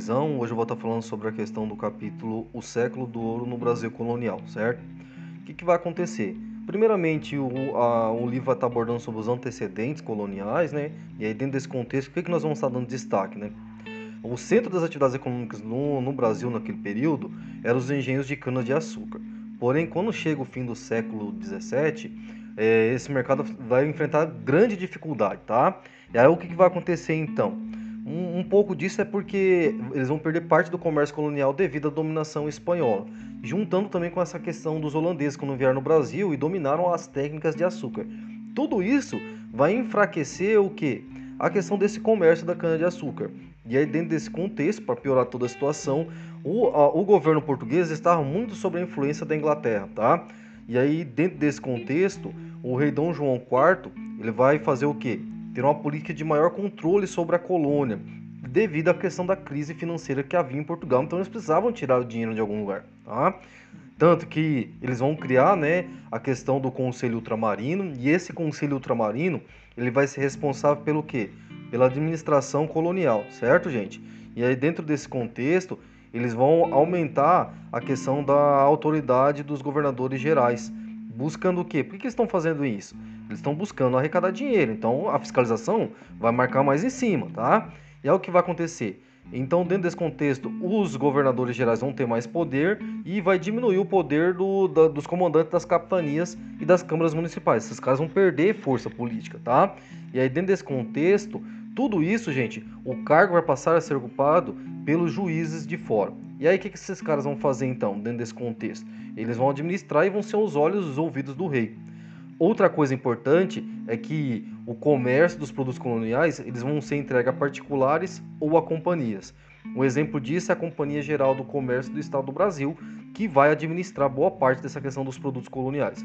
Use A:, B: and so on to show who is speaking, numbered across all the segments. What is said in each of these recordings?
A: Reizão. Hoje eu vou estar falando sobre a questão do capítulo O século do ouro no Brasil colonial, certo? O que, que vai acontecer? Primeiramente, o, a, o livro vai estar abordando sobre os antecedentes coloniais, né? E aí, dentro desse contexto, o que, que nós vamos estar dando destaque, né? O centro das atividades econômicas no, no Brasil naquele período eram os engenhos de cana-de-açúcar. Porém, quando chega o fim do século XVII, é, esse mercado vai enfrentar grande dificuldade, tá? E aí, o que, que vai acontecer então? Um, um, pouco disso é porque eles vão perder parte do comércio colonial devido à dominação espanhola, juntando também com essa questão dos holandeses quando vieram no Brasil e dominaram as técnicas de açúcar. Tudo isso vai enfraquecer o que? A questão desse comércio da cana-de-açúcar. E aí, dentro desse contexto, para piorar toda a situação, o, a, o governo português estava muito sob a influência da Inglaterra, tá? E aí, dentro desse contexto, o rei Dom João IV ele vai fazer o quê? Ter uma política de maior controle sobre a colônia, devido à questão da crise financeira que havia em Portugal. Então eles precisavam tirar o dinheiro de algum lugar, tá? Tanto que eles vão criar, né, a questão do Conselho Ultramarino, e esse Conselho Ultramarino, ele vai ser responsável pelo quê? Pela administração colonial, certo, gente? E aí dentro desse contexto, eles vão aumentar a questão da autoridade dos governadores gerais, buscando o quê? Por que, que eles estão fazendo isso? Eles estão buscando arrecadar dinheiro, então a fiscalização vai marcar mais em cima, tá? E é o que vai acontecer. Então, dentro desse contexto, os governadores gerais vão ter mais poder e vai diminuir o poder do, da, dos comandantes das capitanias e das câmaras municipais. Esses caras vão perder força política, tá? E aí, dentro desse contexto, tudo isso, gente, o cargo vai passar a ser ocupado pelos juízes de fora. E aí, o que, que esses caras vão fazer então, dentro desse contexto? Eles vão administrar e vão ser os olhos e os ouvidos do rei. Outra coisa importante é que o comércio dos produtos coloniais eles vão ser entregues a particulares ou a companhias. Um exemplo disso é a Companhia Geral do Comércio do Estado do Brasil, que vai administrar boa parte dessa questão dos produtos coloniais.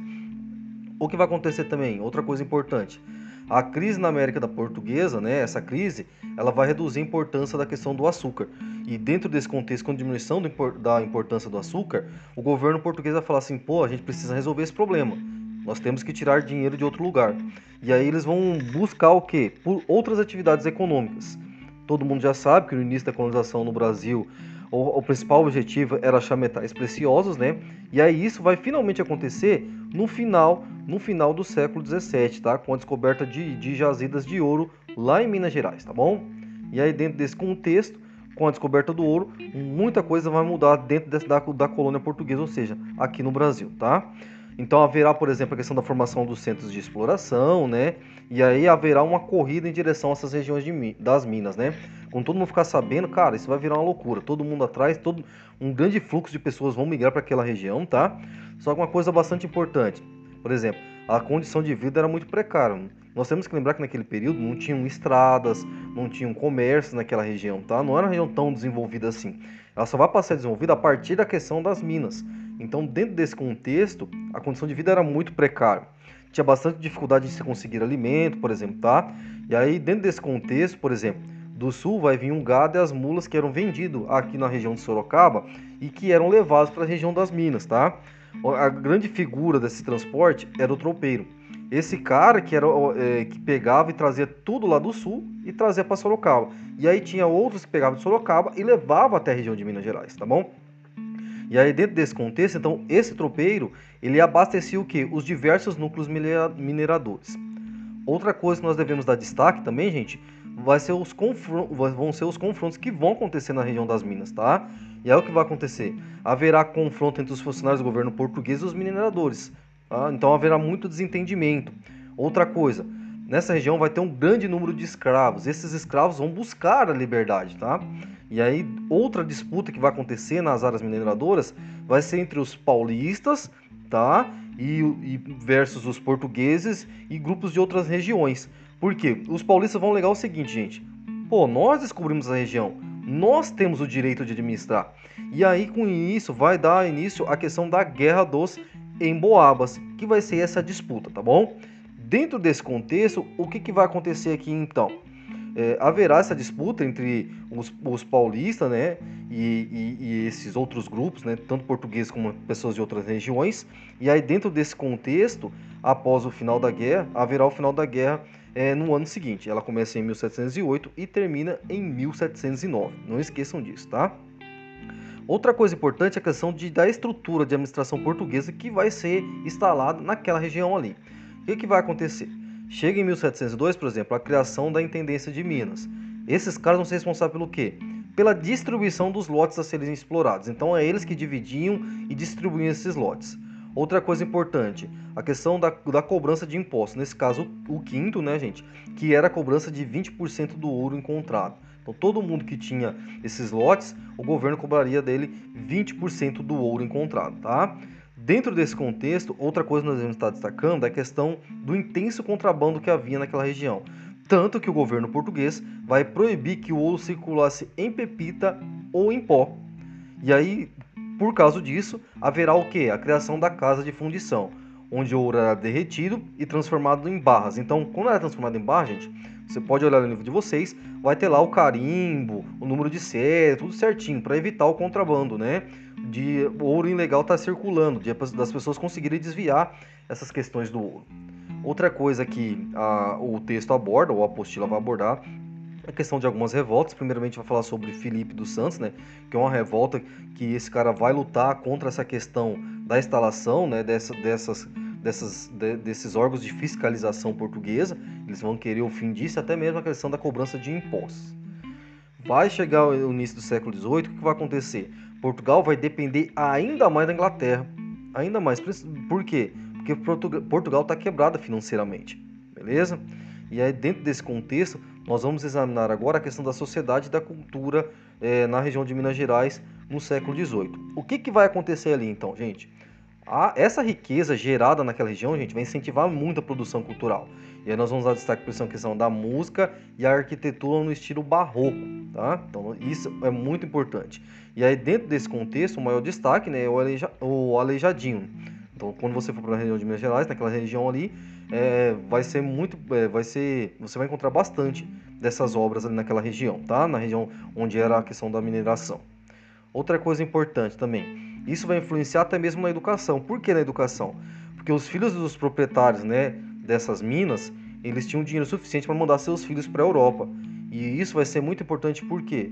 A: O que vai acontecer também, outra coisa importante, a crise na América da Portuguesa, né, essa crise, ela vai reduzir a importância da questão do açúcar. E dentro desse contexto, com a diminuição da importância do açúcar, o governo português vai falar assim, pô, a gente precisa resolver esse problema. Nós temos que tirar dinheiro de outro lugar. E aí eles vão buscar o quê? Por outras atividades econômicas. Todo mundo já sabe que no início da colonização no Brasil, o, o principal objetivo era achar metais preciosos, né? E aí isso vai finalmente acontecer no final, no final do século 17, tá? Com a descoberta de, de jazidas de ouro lá em Minas Gerais, tá bom? E aí dentro desse contexto, com a descoberta do ouro, muita coisa vai mudar dentro dessa, da, da colônia portuguesa, ou seja, aqui no Brasil, tá? Então haverá, por exemplo, a questão da formação dos centros de exploração, né? E aí haverá uma corrida em direção a essas regiões de, das minas, né? Quando todo mundo ficar sabendo, cara, isso vai virar uma loucura. Todo mundo atrás, todo um grande fluxo de pessoas vão migrar para aquela região, tá? Só que uma coisa bastante importante, por exemplo, a condição de vida era muito precária. Nós temos que lembrar que naquele período não tinham estradas, não tinham comércio naquela região, tá? Não era uma região tão desenvolvida assim. Ela só vai passar desenvolvida a partir da questão das minas. Então, dentro desse contexto, a condição de vida era muito precária. Tinha bastante dificuldade de se conseguir alimento, por exemplo, tá? E aí, dentro desse contexto, por exemplo, do sul vai vir um gado e as mulas que eram vendidos aqui na região de Sorocaba e que eram levados para a região das Minas, tá? A grande figura desse transporte era o tropeiro. Esse cara que era é, que pegava e trazia tudo lá do sul e trazia para Sorocaba. E aí tinha outros que pegavam de Sorocaba e levavam até a região de Minas Gerais, tá bom? E aí dentro desse contexto, então, esse tropeiro, ele abastecia o que? Os diversos núcleos mineradores. Outra coisa que nós devemos dar destaque também, gente, vai ser os vão ser os confrontos que vão acontecer na região das minas, tá? E é o que vai acontecer. Haverá confronto entre os funcionários do governo português e os mineradores. Tá? Então haverá muito desentendimento. Outra coisa, nessa região vai ter um grande número de escravos. Esses escravos vão buscar a liberdade, tá? E aí, outra disputa que vai acontecer nas áreas mineradoras vai ser entre os paulistas, tá? E, e versus os portugueses e grupos de outras regiões. Por quê? Os paulistas vão legar o seguinte, gente. Pô, nós descobrimos a região, nós temos o direito de administrar. E aí, com isso, vai dar início à questão da Guerra dos Emboabas, que vai ser essa disputa, tá bom? Dentro desse contexto, o que, que vai acontecer aqui então? é, haverá essa disputa entre os, os paulistas né, e, e, e, esses outros grupos, né, tanto portugueses como pessoas de outras regiões. E aí, dentro desse contexto, após o final da guerra, haverá o final da guerra é, no ano seguinte. Ela começa em 1708 e termina em 1709. Não esqueçam disso, tá? Outra coisa importante é a questão de, da estrutura de administração portuguesa que vai ser instalada naquela região ali. O que, que vai acontecer? Chega em 1702, por exemplo, a criação da Intendência de Minas. Esses caras vão ser responsáveis pelo quê? Pela distribuição dos lotes a serem explorados. Então é eles que dividiam e distribuíam esses lotes. Outra coisa importante, a questão da, da cobrança de impostos. Nesse caso, o, quinto, né, gente? Que era a cobrança de 20% do ouro encontrado. Então, todo mundo que tinha esses lotes, o governo cobraria dele 20% do ouro encontrado, tá? Dentro desse contexto, outra coisa que nós devemos estar destacando é a questão do intenso contrabando que havia naquela região. Tanto que o governo português vai proibir que o ouro circulasse em pepita ou em pó. E aí, por causa disso, haverá o que? A criação da casa de fundição, onde o ouro era derretido e transformado em barras. Então, quando era transformado em barra, gente, você pode olhar no livro de vocês, vai ter lá o carimbo, o número de série, tudo certinho, para evitar o contrabando, né? De ouro ilegal estar tá circulando, de, das pessoas conseguirem desviar essas questões do ouro. Outra coisa que a, o texto aborda, ou a apostila vai abordar, a questão de algumas revoltas. Primeiramente vai falar sobre Felipe dos Santos, né, que é uma revolta que esse cara vai lutar contra essa questão da instalação, né, dessa, dessas, dessas, de, desses órgãos de fiscalização portuguesa. Eles vão querer o fim disso, até mesmo a questão da cobrança de impostos. Vai chegar o início do século XVIII, o que vai acontecer? Portugal vai depender ainda mais da Inglaterra, ainda mais. Por quê? Porque Portugal está quebrada financeiramente, beleza? E aí dentro desse contexto nós vamos examinar agora a questão da sociedade e da cultura é, na região de Minas Gerais no século XVIII. O que, que vai acontecer ali então, gente? A, essa riqueza gerada naquela região, gente, vai incentivar muito a produção cultural. E aí nós vamos dar destaque para essa questão da música e a arquitetura no estilo barroco, tá? Então isso é muito importante. E aí dentro desse contexto, o maior destaque né, é o, aleija, o aleijadinho. Então quando você for para a região de Minas Gerais, naquela região ali, é, vai ser muito, é, vai ser, você vai encontrar bastante dessas obras ali naquela região, tá? Na região onde era a questão da mineração. Outra coisa importante também, isso vai influenciar até mesmo na educação. Por que na educação? Porque os filhos dos proprietários, né, dessas minas, eles tinham dinheiro suficiente para mandar seus filhos para a Europa. E isso vai ser muito importante por quê?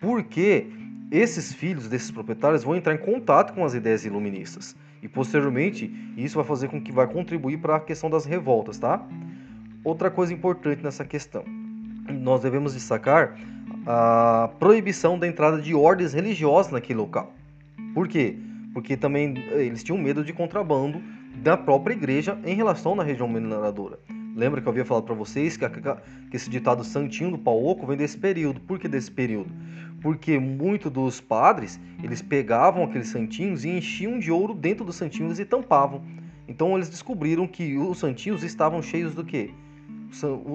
A: Porque esses filhos desses proprietários vão entrar em contato com as ideias iluministas. E posteriormente, isso vai fazer com que vai contribuir para a questão das revoltas, tá? Outra coisa importante nessa questão, nós devemos destacar a proibição da entrada de ordens religiosas naquele local. Por quê? Porque também eh, eles tinham medo de contrabando da própria igreja em relação na região mineradora. Lembra que eu havia falado para vocês que, que, esse ditado santinho do pau oco vem desse período. Por que desse período? Porque muitos dos padres, eles pegavam aqueles santinhos e enchiam de ouro dentro dos santinhos e tampavam. Então eles descobriram que os santinhos estavam cheios do quê?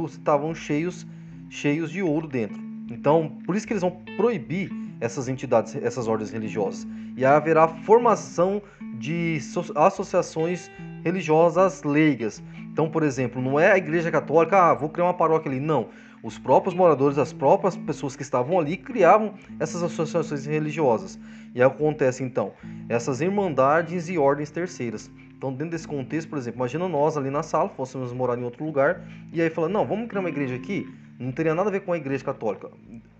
A: Estavam cheios, cheios de ouro dentro. Então, por isso que eles vão proibir essas entidades, essas ordens religiosas. E haverá formação de associações religiosas leigas. Então, por exemplo, não é a Igreja Católica, ah, vou criar uma paróquia ali. Não. Os próprios moradores, as próprias pessoas que estavam ali criavam essas associações religiosas. E acontece então essas irmandades e ordens terceiras. Então, dentro desse contexto, por exemplo, imagina nós ali na sala, fôssemos morar em outro lugar, e aí falando, não, vamos criar uma igreja aqui, não teria nada a ver com a igreja católica.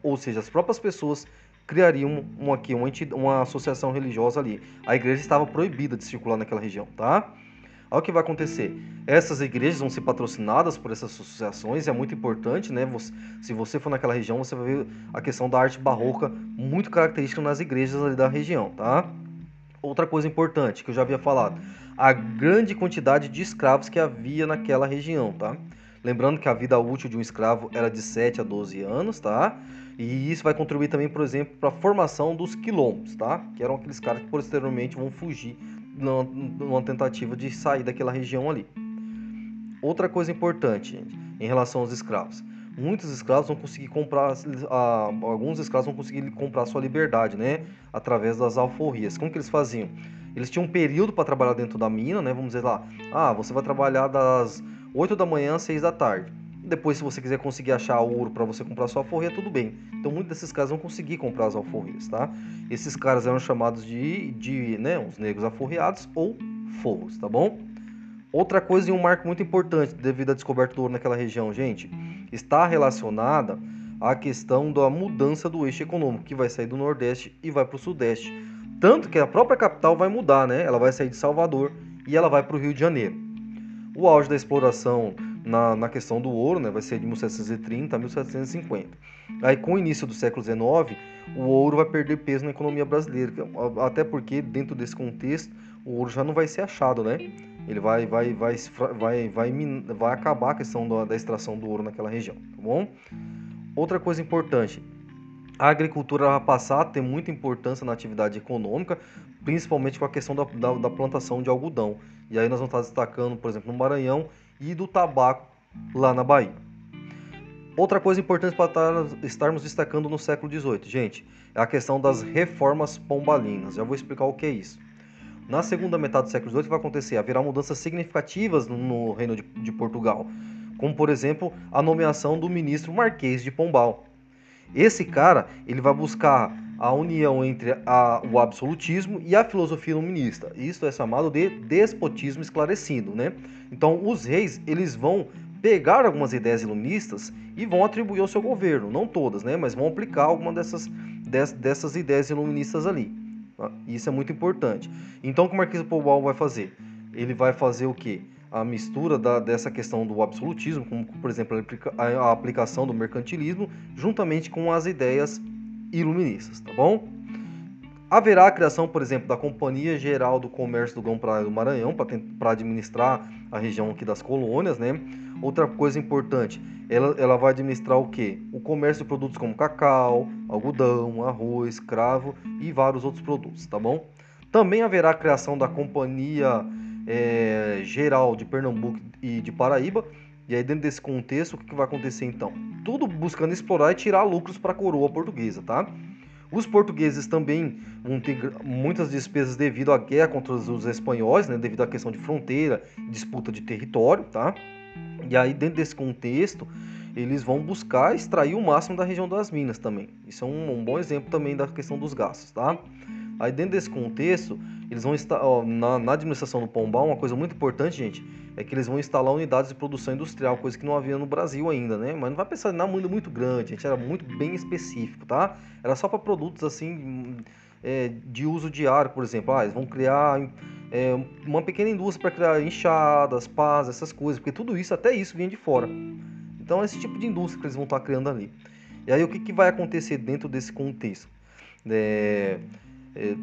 A: Ou seja, as próprias pessoas criariam um, aqui, uma, uma associação religiosa ali. A igreja estava proibida de circular naquela região, tá? Olha o que vai acontecer. Essas igrejas vão ser patrocinadas por essas associações, é muito importante, né? Você, se você for naquela região, você vai ver a questão da arte barroca muito característica nas igrejas ali da região, tá? Outra coisa importante que eu já havia falado, a grande quantidade de escravos que havia naquela região, tá? Lembrando que a vida útil de um escravo era de 7 a 12 anos, tá? E isso vai contribuir também, por exemplo, para a formação dos quilombos, tá? Que eram aqueles caras que posteriormente vão fugir numa tentativa de sair daquela região ali. Outra coisa importante, gente, em relação aos escravos. Muitos escravos vão conseguir comprar, alguns escravos vão conseguir comprar sua liberdade, né? Através das alforrias. Como que eles faziam? Eles tinham um período para trabalhar dentro da mina, né? Vamos dizer lá, ah, você vai trabalhar das 8 da manhã às 6 da tarde. Depois, se você quiser conseguir achar ouro para você comprar sua alforria, tudo bem. Então, muitos desses caras vão conseguir comprar as alforrias, tá? Esses caras eram chamados de, de né, os negros alforriados ou forros, tá bom? Outra coisa e um marco muito importante devido à descoberta do ouro naquela região, gente, está relacionada à questão da mudança do eixo econômico, que vai sair do Nordeste e vai para o Sudeste. Tanto que a própria capital vai mudar, né? Ela vai sair de Salvador e ela vai para o Rio de Janeiro. O auge da exploração na, na questão do ouro né, vai ser de 1730 a 1750. Aí, com o início do século XIX, o ouro vai perder peso na economia brasileira, até porque, dentro desse contexto, o ouro já não vai ser achado, né? Ele vai, vai, vai, vai, vai, vai acabar a questão da, da extração do ouro naquela região, tá bom? Outra coisa importante, a agricultura vai passar a ter muita importância na atividade econômica, principalmente com a questão da, da, da, plantação de algodão. E aí nós vamos estar destacando, por exemplo, no Maranhão e do tabaco lá na Bahia. Outra coisa importante para estarmos destacando no século XVIII, gente, é a questão das reformas pombalinas. Já vou explicar o que é isso. Na segunda metade do século XVIII vai acontecer, haverá mudanças significativas no reino de, de Portugal, como por exemplo a nomeação do ministro Marquês de Pombal. Esse cara ele vai buscar a união entre a, o absolutismo e a filosofia iluminista. Isso é chamado de despotismo esclarecido, né? Então os reis eles vão pegar algumas ideias iluministas e vão atribuir ao seu governo, não todas, né? Mas vão aplicar alguma dessas, dessas ideias iluministas ali. Tá? Isso é muito importante. Então, o que o Marquês de Pombal vai fazer? Ele vai fazer o quê? A mistura da, dessa questão do absolutismo, como, por exemplo, a aplicação do mercantilismo, juntamente com as ideias iluministas, tá bom? Haverá a criação, por exemplo, da Companhia Geral do Comércio do Grão-Pará do Maranhão para administrar a região aqui das colônias, né? Outra coisa importante, ela, ela vai administrar o que? O comércio de produtos como cacau, algodão, arroz, cravo e vários outros produtos, tá bom? Também haverá a criação da Companhia é, Geral de Pernambuco e de Paraíba. E aí, dentro desse contexto, o que, vai acontecer então? Tudo buscando explorar e tirar lucros para a coroa portuguesa, tá? Os portugueses também vão ter muitas despesas devido à guerra contra os espanhóis, né, devido à questão de fronteira, disputa de território, tá? E aí, dentro desse contexto, eles vão buscar extrair o máximo da região das minas também. Isso é um, um bom exemplo também da questão dos gastos, tá? Aí, dentro desse contexto, eles vão estar na, na, administração do Pombal, uma coisa muito importante, gente, é que eles vão instalar unidades de produção industrial, coisa que não havia no Brasil ainda, né? Mas não vai pensar na muito muito grande, gente, era muito bem específico, tá? Era só para produtos assim é, de uso diário, por exemplo. Ah, eles vão criar é, uma pequena indústria para criar enxadas, pás, essas coisas, porque tudo isso, até isso, vinha de fora. Então, é esse tipo de indústria que eles vão estar criando ali. E aí, o que, que vai acontecer dentro desse contexto? É, é,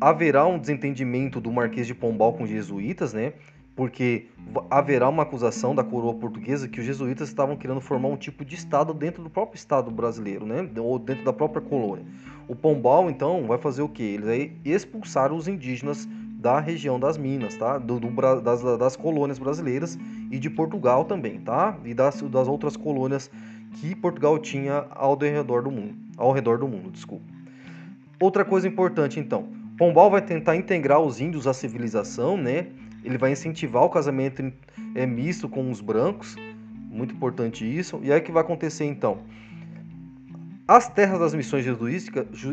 A: haverá um desentendimento do Marquês de Pombal com os jesuítas, né? Porque haverá uma acusação da coroa portuguesa que os jesuítas estavam querendo formar um tipo de estado dentro do próprio estado brasileiro, né? Ou dentro da própria colônia. O Pombal, então, vai fazer o quê? Eles aí expulsaram os indígenas da região das Minas, tá? Do, do das, das, colônias brasileiras e de Portugal também, tá? E das, das outras colônias que Portugal tinha ao redor do mundo, ao redor do mundo, desculpa. Outra coisa importante, então, Pombal vai tentar integrar os índios à civilização, né? Ele vai incentivar o casamento é, misto com os brancos, muito importante isso. E aí o que vai acontecer então? As terras das missões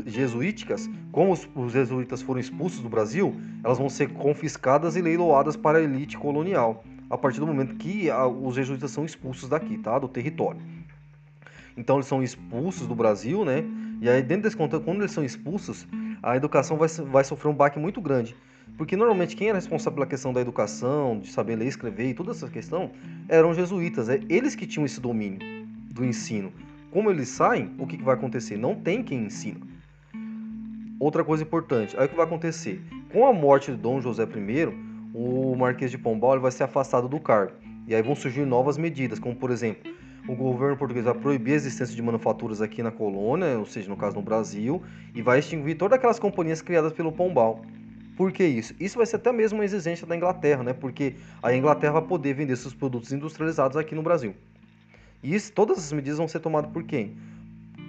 A: jesuíticas, como os, os jesuítas foram expulsos do Brasil, elas vão ser confiscadas e leiloadas para a elite colonial, a partir do momento que a, os jesuítas são expulsos daqui, tá? Do território. Então eles são expulsos do Brasil, né? E aí dentro desse contexto, quando eles são expulsos, a educação vai, vai sofrer um baque muito grande. Porque normalmente quem era responsável pela questão da educação, de saber ler e escrever e toda essa questão, eram jesuítas. É eles que tinham esse domínio do ensino. Como eles saem, o que, que vai acontecer? Não tem quem ensina. Outra coisa importante, aí o que vai acontecer? Com a morte de Dom José I, o Marquês de Pombal vai ser afastado do cargo. E aí vão surgir novas medidas, como por exemplo, o governo português vai proibir a existência de manufaturas aqui na colônia, ou seja, no caso no Brasil, e vai extinguir todas aquelas companhias criadas pelo Pombal. Por que isso? Isso vai ser até mesmo uma exigência da Inglaterra, né? Porque a Inglaterra vai poder vender seus produtos industrializados aqui no Brasil. E isso, todas essas medidas vão ser tomadas por quem?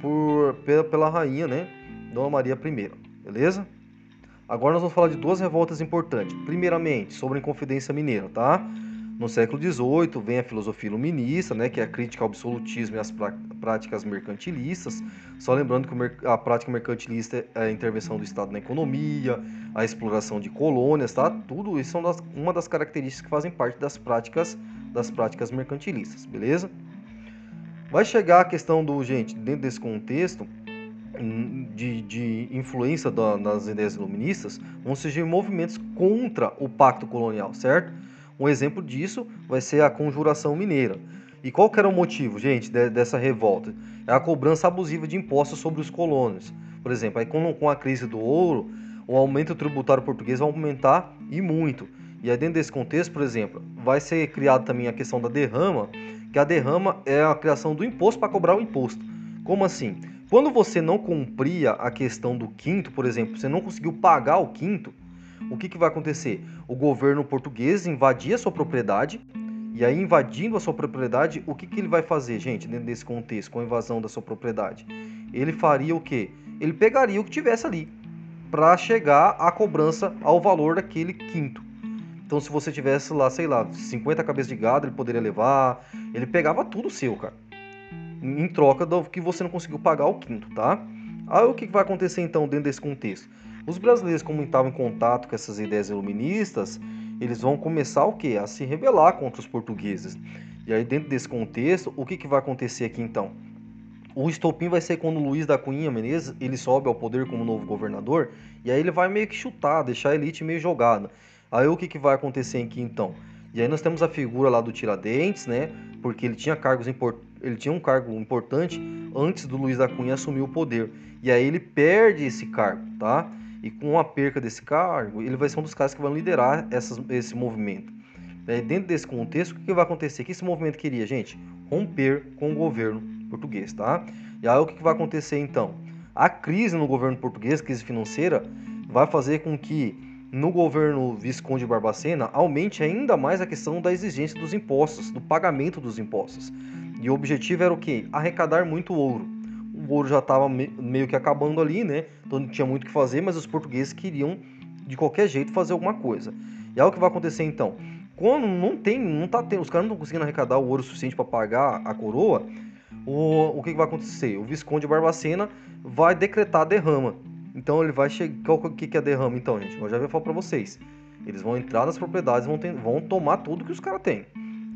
A: Por, pela, pela rainha, né? Dona Maria I, beleza? Agora nós vamos falar de duas revoltas importantes. Primeiramente, sobre a Inconfidência Mineira, tá? No século XVIII vem a filosofia iluminista, né, que é a crítica ao absolutismo e às práticas mercantilistas. Só lembrando que a prática mercantilista é a intervenção do Estado na economia, a exploração de colônias, tá? Tudo isso são das, uma das características que fazem parte das práticas das práticas mercantilistas, beleza? Vai chegar a questão do, gente, dentro desse contexto, de, de influência da, das ideias iluministas, vão surgir movimentos contra o pacto colonial, certo? Um exemplo disso vai ser a Conjuração Mineira. E qual que era o motivo, gente, de, dessa revolta? É a cobrança abusiva de impostos sobre os colonos. Por exemplo, aí com, com a crise do ouro, o aumento tributário português vai aumentar e muito. E aí dentro desse contexto, por exemplo, vai ser criada também a questão da derrama, que a derrama é a criação do imposto para cobrar o imposto. Como assim? Quando você não cumpria a questão do quinto, por exemplo, você não conseguiu pagar o quinto, o que, que vai acontecer? O governo português invadia a sua propriedade, e aí invadindo a sua propriedade, o que, que ele vai fazer, gente, dentro desse contexto, com a invasão da sua propriedade? Ele faria o quê? Ele pegaria o que tivesse ali, para chegar à cobrança ao valor daquele quinto. Então, se você tivesse lá, sei lá, 50 cabeças de gado, ele poderia levar. Ele pegava tudo seu, cara em troca do que você não conseguiu pagar o quinto, tá? Aí o que vai acontecer então dentro desse contexto? Os brasileiros, como estavam em contato com essas ideias iluministas, eles vão começar o quê? A se rebelar contra os portugueses. E aí dentro desse contexto, o que, que vai acontecer aqui então? O estopim vai ser quando Luiz da Cunha Menezes ele sobe ao poder como novo governador e aí ele vai meio que chutar, deixar a elite meio jogada. Aí o que, que vai acontecer aqui então? E aí nós temos a figura lá do Tiradentes, né? Porque ele tinha cargos importantes ele tinha um cargo importante antes do Luiz da Cunha assumir o poder. E aí ele perde esse cargo, tá? E com a perca desse cargo, ele vai ser um dos caras que vai liderar essas, esse movimento. E dentro desse contexto, o que vai acontecer? O que esse movimento queria, gente? Romper com o governo português, tá? E aí o que vai acontecer então? A crise no governo português, crise financeira, vai fazer com que no governo Visconde Barbacena aumente ainda mais a questão da exigência dos impostos, do pagamento dos impostos. E o objetivo era o quê? Arrecadar muito ouro. O ouro já estava meio que acabando ali, né? Então não tinha muito o que fazer, mas os portugueses queriam de qualquer jeito fazer alguma coisa. E é o que vai acontecer então. Quando não tem, não tá tendo, os caras não estão conseguindo arrecadar o ouro suficiente para pagar a coroa, o, o que, que vai acontecer? O Visconde Barbacena vai decretar a derrama. Então ele vai chegar. O que, que é a derrama, então, gente? Eu já vou falar para vocês. Eles vão entrar nas propriedades, vão, ter, vão tomar tudo que os caras têm.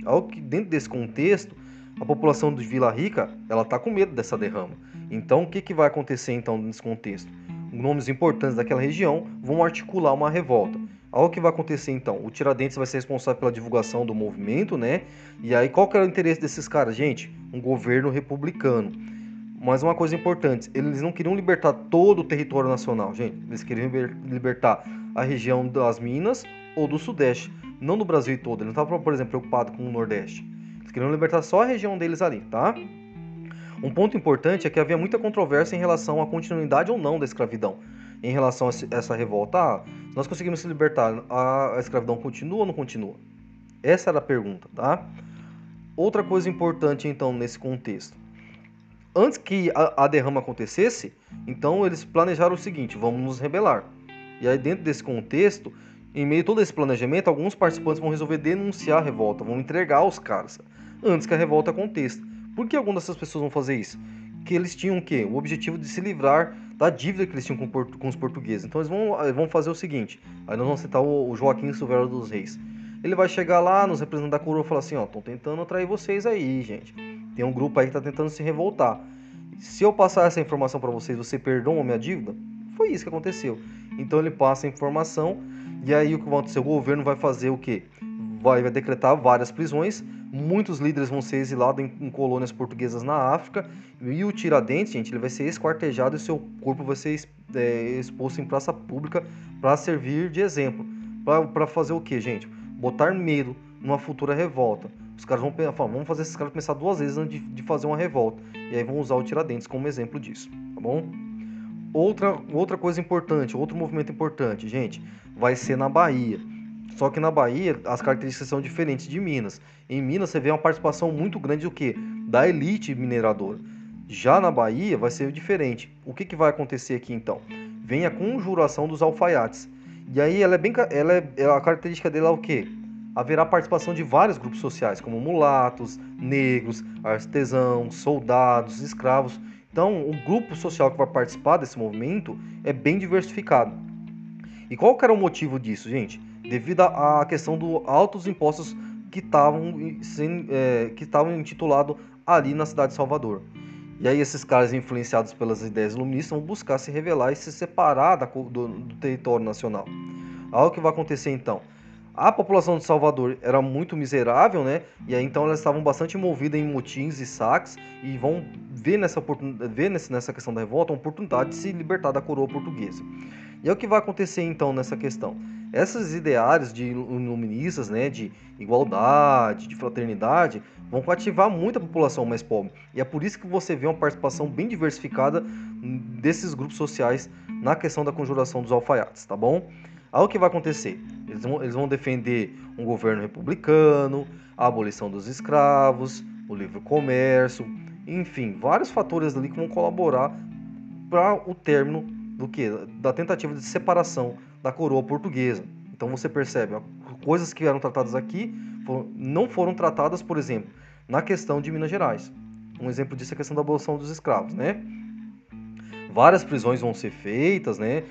A: Algo que dentro desse contexto a população de Vila Rica ela está com medo dessa derrama. Então, o que, que vai acontecer então nesse contexto? Nomes importantes daquela região vão articular uma revolta. Algo que vai acontecer então? O Tiradentes vai ser responsável pela divulgação do movimento, né? E aí, qual que era o interesse desses caras? Gente, um governo republicano. Mas uma coisa importante, eles não queriam libertar todo o território nacional, gente. Eles queriam libertar a região das Minas ou do Sudeste, não do Brasil todo. Eles não estavam, por exemplo, preocupados com o Nordeste queriam libertar só a região deles ali, tá? Um ponto importante é que havia muita controvérsia em relação à continuidade ou não da escravidão. Em relação a essa revolta, ah, nós conseguimos se libertar, a escravidão continua ou não continua? Essa era a pergunta, tá? Outra coisa importante então nesse contexto. Antes que a, derrama acontecesse, então eles planejaram o seguinte: vamos nos rebelar. E aí, dentro desse contexto, em meio a todo esse planejamento, alguns participantes vão resolver denunciar a revolta, vão entregar os caras antes que a revolta aconteça. Por que algumas dessas pessoas vão fazer isso? Que eles tinham o quê? O objetivo de se livrar da dívida que eles tinham com, com os portugueses. Então eles vão, eles vão fazer o seguinte: aí nós vamos citar o, o Joaquim Silveira dos Reis. Ele vai chegar lá nos representantes da coroa e falar assim: ó, estão tentando atrair vocês aí, gente. Tem um grupo aí que está tentando se revoltar. Se eu passar essa informação para vocês, você perdoa a minha dívida? Foi isso que aconteceu. Então ele passa a informação e aí o que vai acontecer? O governo vai fazer o quê? Vai, vai decretar várias prisões, Muitos líderes vão ser exilados em, em, colônias portuguesas na África. E o Tiradentes, gente, ele vai ser esquartejado e seu corpo vai ser é, exposto em praça pública para servir de exemplo. Para fazer o que, gente? Botar medo numa futura revolta. Os caras vão pensar, vamos fazer esses caras pensar duas vezes antes de, de fazer uma revolta. E aí vão usar o Tiradentes como exemplo disso, tá bom? Outra, outra coisa importante, outro movimento importante, gente, vai ser na Bahia. Só que na Bahia as características são diferentes de Minas. Em Minas você vê uma participação muito grande do que? Da elite mineradora. Já na Bahia vai ser diferente. O que, que vai acontecer aqui então? Vem a conjuração dos alfaiates. E aí ela é bem ela é, a característica dela é o quê? haverá participação de vários grupos sociais, como mulatos, negros, artesãos, soldados, escravos. Então, o grupo social que vai participar desse movimento é bem diversificado. E qual que era o motivo disso, gente? Devido à questão dos altos impostos que estavam é, que estavam intitulados ali na cidade de Salvador. E aí esses caras influenciados pelas ideias iluministas vão buscar se revelar e se separar da, do, do território nacional. Algo que vai acontecer então. A população de Salvador era muito miserável, né? E aí então elas estavam bastante envolvidas em motins e saques e vão ver nessa, ver nessa questão da revolta uma oportunidade de se libertar da coroa portuguesa. E é o que vai acontecer então nessa questão. Essas ideários de iluministas, né, de igualdade, de fraternidade, vão cativar muito a população mais pobre. E é por isso que você vê uma participação bem diversificada desses grupos sociais na questão da conjuração dos alfaiates, tá bom? Aí o que vai acontecer? Eles vão, eles vão defender um governo republicano, a abolição dos escravos, o livre comércio, enfim, vários fatores ali que vão colaborar para o término do que da tentativa de separação da coroa portuguesa. Então você percebe, coisas que eram tratadas aqui não foram tratadas, por exemplo, na questão de Minas Gerais. Um exemplo disso é a questão da abolição dos escravos, né? Várias prisões vão ser feitas, né?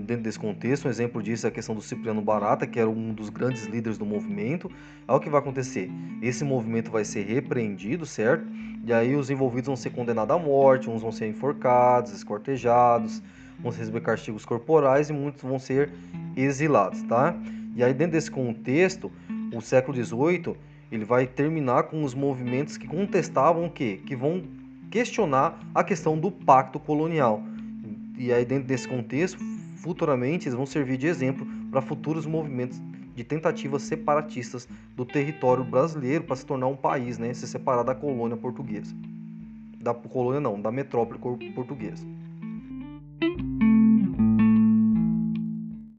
A: dentro desse contexto. Um exemplo disso é a questão do Cipriano Barata, que era um dos grandes líderes do movimento. Aí o que vai acontecer? Esse movimento vai ser repreendido, certo? E aí os envolvidos vão ser condenados à morte, uns vão ser enforcados, escortejados, vão receber castigos corporais e muitos vão ser exilados, tá? E aí dentro desse contexto, o século XVIII ele vai terminar com os movimentos que contestavam o quê? Que vão questionar a questão do pacto colonial. E aí dentro desse contexto futuramente eles vão servir de exemplo para futuros movimentos de tentativas separatistas do território brasileiro para se tornar um país, né, se separar da colônia portuguesa. Da colônia não, da metrópole portuguesa.